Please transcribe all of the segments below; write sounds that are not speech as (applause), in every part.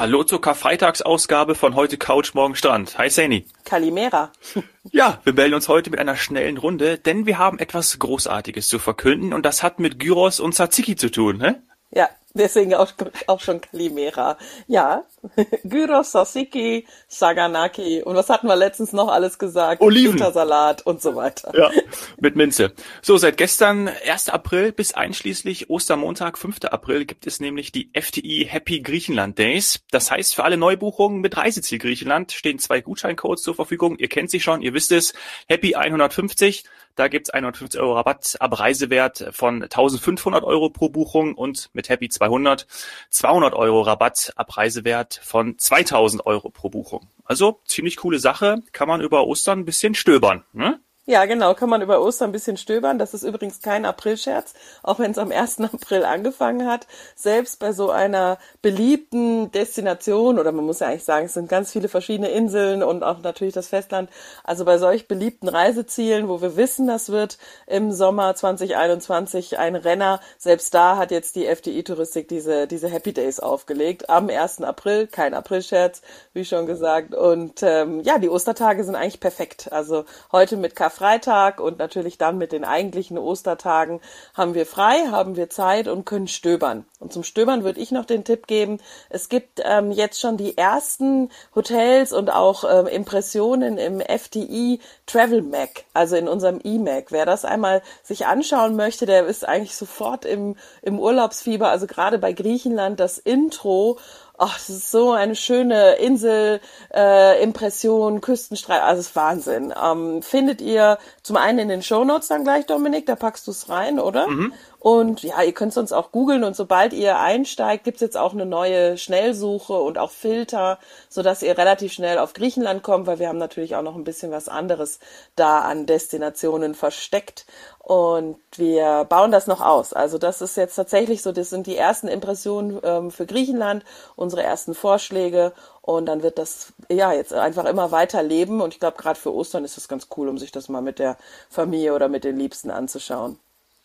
Hallo zur Karfreitagsausgabe von heute Couch, morgen Strand. Hi Sani. Kalimera. (laughs) Ja, wir melden uns heute mit einer schnellen Runde, denn wir haben etwas Großartiges zu verkünden und das hat mit Gyros und Tzatziki zu tun, ne? Ja, deswegen auch, auch schon Kalimera. Ja, (laughs) Gyros, Tzatziki, Saganaki und was hatten wir letztens noch alles gesagt? Oliven. Salat und so weiter. Ja, mit Minze. So, seit gestern, 1. April bis einschließlich Ostermontag, 5. April, gibt es nämlich die FTI Happy Griechenland Days. Das heißt, für alle Neubuchungen mit Reiseziel Griechenland stehen zwei Gutscheincodes zur Verfügung. Ihr kennt sie schon, ihr wisst es. Happy 150, da gibt's 150 Euro Rabatt ab Reisewert von 1500 Euro pro Buchung und mit Happy 200 200 Euro Rabatt ab Reisewert von 2000 Euro pro Buchung. Also ziemlich coole Sache, kann man über Ostern ein bisschen stöbern. Ne? Ja, genau, kann man über Ostern ein bisschen stöbern. Das ist übrigens kein Aprilscherz, auch wenn es am 1. (laughs) April angefangen hat. Selbst bei so einer beliebten Destination, oder man muss ja eigentlich sagen, es sind ganz viele verschiedene Inseln und auch natürlich das Festland. Also bei solch beliebten Reisezielen, wo wir wissen, das wird im Sommer 2021 ein Renner, selbst da hat jetzt die FDI-Touristik diese, diese Happy Days aufgelegt. Am 1. April, kein Aprilscherz, wie schon gesagt. Und ähm, ja, die Ostertage sind eigentlich perfekt. Also heute mit Kaffee Karfreitag und natürlich dann mit den eigentlichen Ostertagen haben wir frei, haben wir Zeit und können stöbern. Und zum Stöbern würde ich noch den Tipp geben, es gibt ähm, jetzt schon die ersten Hotels und auch ähm, Impressionen im FDI Travel Mac, also in unserem E-Mac. Wer das einmal sich anschauen möchte, der ist eigentlich sofort im, im Urlaubsfieber. Also gerade bei Griechenland das Intro ach, das ist so eine schöne Insel, äh, Impression, Küstenstreif, also ist Wahnsinn. Ähm, findet ihr zum einen in den Shownotes dann gleich, Dominik, da packst du es rein, oder? Mhm. Und ja, ihr könnt es uns auch googeln und sobald ihr einsteigt, gibt's jetzt auch eine neue Schnellsuche und auch Filter, so dass ihr relativ schnell auf Griechenland kommt, weil wir haben natürlich auch noch ein bisschen was anderes da an Destinationen versteckt und wir bauen das noch aus. Also das ist jetzt tatsächlich so, das sind die ersten Impressionen ähm, für Griechenland, unsere ersten Vorschläge und dann wird das ja jetzt einfach immer weiter leben und ich glaube gerade für Ostern ist das ganz cool, um sich das mal mit der Familie oder mit den Liebsten anzuschauen.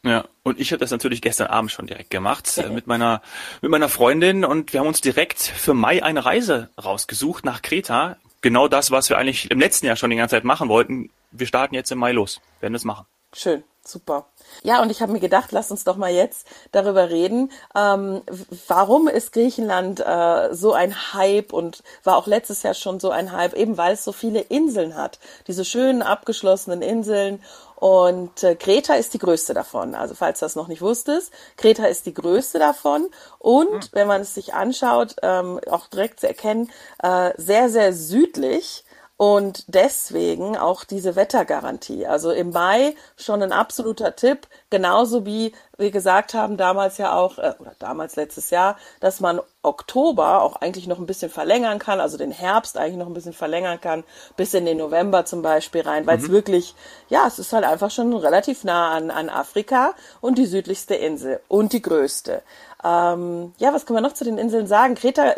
Ja, und ich habe das natürlich gestern Abend schon direkt gemacht äh, mit meiner mit meiner Freundin und wir haben uns direkt für Mai eine Reise rausgesucht nach Kreta. Genau das, was wir eigentlich im letzten Jahr schon die ganze Zeit machen wollten. Wir starten jetzt im Mai los, werden das machen. Schön, super. Ja, und ich habe mir gedacht, lass uns doch mal jetzt darüber reden. Ähm, warum ist Griechenland äh, so ein Hype und war auch letztes Jahr schon so ein Hype, eben weil es so viele Inseln hat. Diese schönen abgeschlossenen Inseln und äh, Kreta ist die größte davon. Also falls du das noch nicht wusstest, Kreta ist die größte davon. Und mhm. wenn man es sich anschaut, ähm, auch direkt zu erkennen, äh, sehr, sehr südlich und deswegen auch diese Wettergarantie. Also im Mai schon ein absoluter Tipp, genauso wie wir gesagt haben, damals ja auch, äh, oder damals letztes Jahr, dass man Oktober auch eigentlich noch ein bisschen verlängern kann, also den Herbst eigentlich noch ein bisschen verlängern kann, bis in den November zum Beispiel rein, weil es mhm. wirklich, ja, es ist halt einfach schon relativ nah an, an Afrika und die südlichste Insel und die größte. Ähm, ja, was können wir noch zu den Inseln sagen? Kreta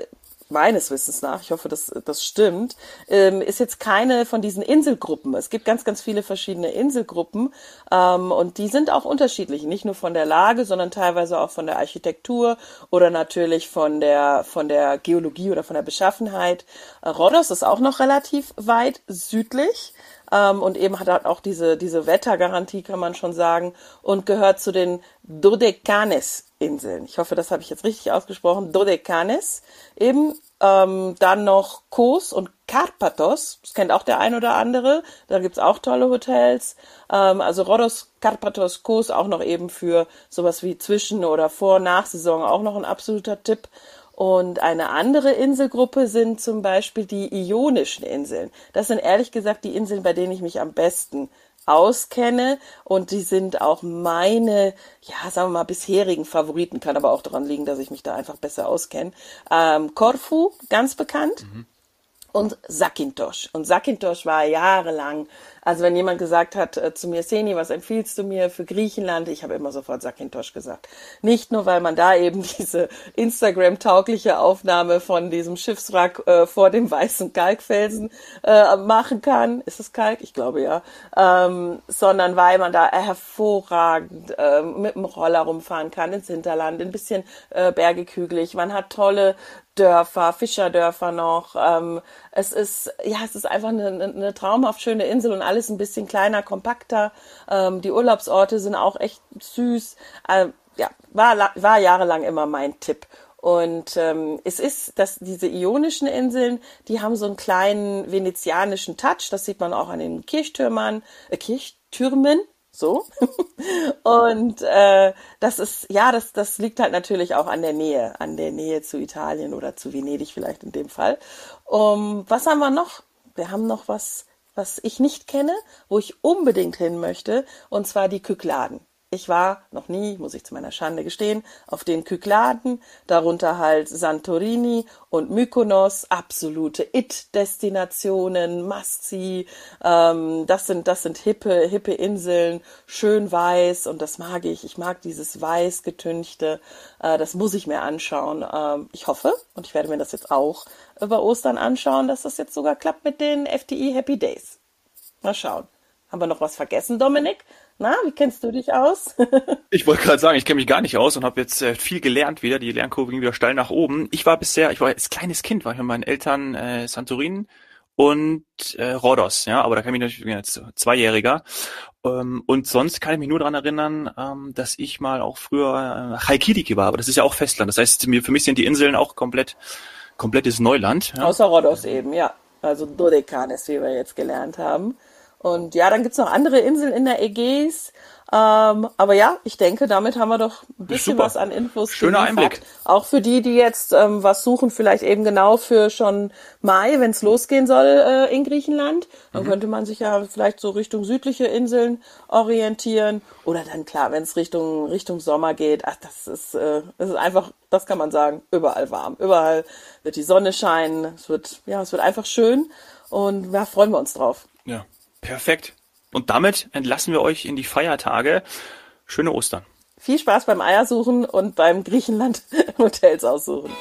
meines Wissens nach, ich hoffe, dass das stimmt, ähm, ist jetzt keine von diesen Inselgruppen. Es gibt ganz, ganz viele verschiedene Inselgruppen ähm, und die sind auch unterschiedlich, nicht nur von der Lage, sondern teilweise auch von der Architektur oder natürlich von der von der Geologie oder von der Beschaffenheit. Rhodos ist auch noch relativ weit südlich. Ähm, und eben hat auch diese, diese Wettergarantie, kann man schon sagen, und gehört zu den Dodekanes Inseln. Ich hoffe, das habe ich jetzt richtig ausgesprochen. Dodekanes. Eben ähm, dann noch Kos und Karpathos. Das kennt auch der ein oder andere. Da gibt's auch tolle Hotels. Ähm, also Rhodos, Karpathos, Kos auch noch eben für sowas wie Zwischen- oder Vor- Nachsaison auch noch ein absoluter Tipp. Und eine andere Inselgruppe sind zum Beispiel die Ionischen Inseln. Das sind ehrlich gesagt die Inseln, bei denen ich mich am besten auskenne und die sind auch meine, ja, sagen wir mal, bisherigen Favoriten, kann aber auch daran liegen, dass ich mich da einfach besser auskenne. Ähm, ganz bekannt. Mhm und Sakintosh. Und Sakintosh war jahrelang, also wenn jemand gesagt hat äh, zu mir, Seni, was empfiehlst du mir für Griechenland? Ich habe immer sofort Sakintosh gesagt. Nicht nur, weil man da eben (laughs) diese Instagram-taugliche Aufnahme von diesem Schiffswrack äh, vor dem weißen Kalkfelsen äh, machen kann. Ist es Kalk? Ich glaube ja. Ähm, sondern weil man da hervorragend äh, mit dem Roller rumfahren kann ins Hinterland, ein bisschen äh, bergig hügelig. Man hat tolle Dörfer, Fischerdörfer noch. Ähm, es ist, ja, es ist einfach eine, eine traumhaft schöne Insel und alles ein bisschen kleiner, kompakter. Ähm, die Urlaubsorte sind auch echt süß. Ähm, ja, war, war jahrelang immer mein Tipp. Und ähm, es ist, dass diese ionischen Inseln, die haben so einen kleinen venezianischen Touch. Das sieht man auch an den Kirchtürmern, äh, Kirchtürmen, so. (laughs) und äh, das ist, ja, das, das liegt halt natürlich auch an der Nähe, an der Nähe zu Italien oder zu Venedig vielleicht in dem Fall. Um, was haben wir noch? Wir haben noch was, was ich nicht kenne, wo ich unbedingt hin möchte, und zwar die Kykladen. Ich war noch nie, muss ich zu meiner Schande gestehen, auf den Kykladen, darunter halt Santorini und Mykonos, absolute It-Destinationen, Must-See. Ähm, das sind, das sind hippe, hippe Inseln, schön weiß und das mag ich. Ich mag dieses weiß getünchte. Äh, das muss ich mir anschauen. Ähm, ich hoffe und ich werde mir das jetzt auch über Ostern anschauen, dass das jetzt sogar klappt mit den FDI Happy Days. Mal schauen. Haben wir noch was vergessen, Dominik? Na, wie kennst du dich aus? (laughs) ich wollte gerade sagen, ich kenne mich gar nicht aus und habe jetzt äh, viel gelernt wieder. Die Lernkurve ging wieder steil nach oben. Ich war bisher, ich war als kleines Kind, war ich mit meinen Eltern äh, Santorin und äh, Rhodos, ja, aber da kann ich mich natürlich als Zweijähriger. Ähm, und sonst kann ich mich nur daran erinnern, ähm, dass ich mal auch früher äh, Haikidiki war, aber das ist ja auch Festland. Das heißt, für mich sind die Inseln auch komplett komplettes Neuland. Ja. Außer Rhodos eben, ja. Also Dodekanes, wie wir jetzt gelernt haben. Und ja, dann gibt's noch andere Inseln in der Ägäis. Ähm, aber ja, ich denke, damit haben wir doch ein bisschen Super. was an Infos. Schöner geliefert. Einblick. Auch für die, die jetzt ähm, was suchen, vielleicht eben genau für schon Mai, wenn es losgehen soll äh, in Griechenland. Dann mhm. könnte man sich ja vielleicht so Richtung südliche Inseln orientieren. Oder dann klar, wenn es Richtung Richtung Sommer geht, ach, das ist, äh, das ist einfach, das kann man sagen, überall warm. Überall wird die Sonne scheinen. Es wird, ja, es wird einfach schön. Und da ja, freuen wir uns drauf. Ja. Perfekt. Und damit entlassen wir euch in die Feiertage. Schöne Ostern. Viel Spaß beim Eiersuchen und beim Griechenland Hotels aussuchen.